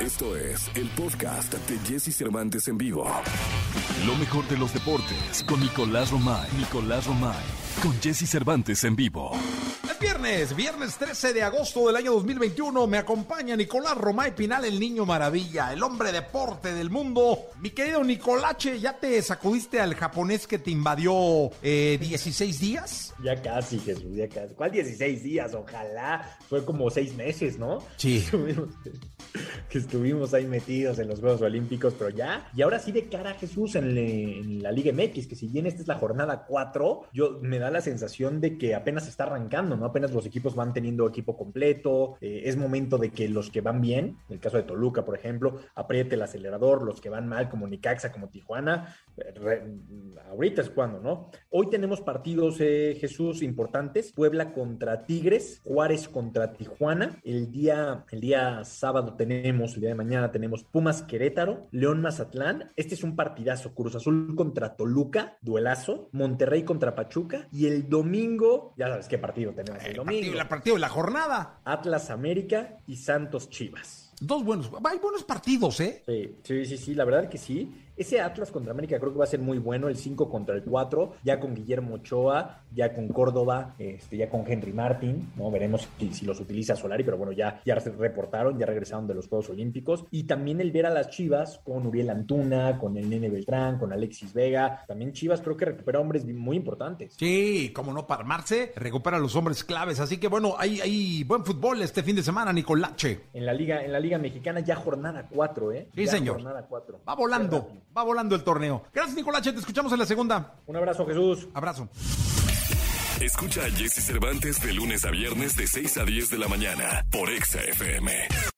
Esto es el podcast de Jesse Cervantes en vivo. Lo mejor de los deportes con Nicolás Romay. Nicolás Romay. Con Jesse Cervantes en vivo. Es viernes, viernes 13 de agosto del año 2021. Me acompaña Nicolás Romay Pinal, el niño maravilla, el hombre deporte del mundo. Mi querido Nicolache, ¿ya te sacudiste al japonés que te invadió eh, 16 días? Ya casi, Jesús, ya casi. ¿Cuál 16 días? Ojalá. Fue como seis meses, ¿no? Sí. Que estuvimos ahí metidos en los Juegos Olímpicos, pero ya. Y ahora sí de cara a Jesús en, la Liga MX, que si bien esta es la jornada 4, yo me da la sensación de que apenas está arrancando, ¿no? Apenas los equipos van teniendo equipo completo. eh, es momento de que los que van bien, en el caso de Toluca, por ejemplo, apriete el acelerador. Los que van mal, como Nicaxa, como Tijuana, re- ahorita es cuando, ¿no? Hoy tenemos partidos, eh, Jesús, importantes. Puebla contra Tigres, Juárez contra Tijuana. El día, el día sábado tenemos, el día de mañana tenemos Pumas Querétaro, León Mazatlán. Este es un partidazo. Cruz Azul contra Toluca, duelazo. Monterrey contra Pachuca. Y el domingo, ya sabes qué partido tenemos el El domingo. partido, el partido de la jornada. Atlas América y Santos Chivas. Dos buenos, hay buenos partidos, ¿eh? Sí, sí, sí, sí, la verdad que sí. Ese Atlas contra América creo que va a ser muy bueno, el 5 contra el 4, ya con Guillermo Ochoa, ya con Córdoba, este, ya con Henry Martin, ¿no? Veremos si, si los utiliza Solari, pero bueno, ya, ya se reportaron, ya regresaron de los Juegos Olímpicos. Y también el ver a las Chivas con Uriel Antuna, con el Nene Beltrán, con Alexis Vega. También Chivas creo que recupera hombres muy importantes. Sí, como no para armarse, recupera a los hombres claves. Así que bueno, hay, hay buen fútbol este fin de semana, Nicolache. En la Liga, en la Liga Mexicana ya jornada 4, ¿eh? Sí, Ya señor. Jornada 4. Va volando, va volando el torneo. Gracias, Nicolache, te escuchamos en la segunda. Un abrazo, Jesús. Abrazo. Escucha a Jesse Cervantes de lunes a viernes de 6 a 10 de la mañana por Exa FM.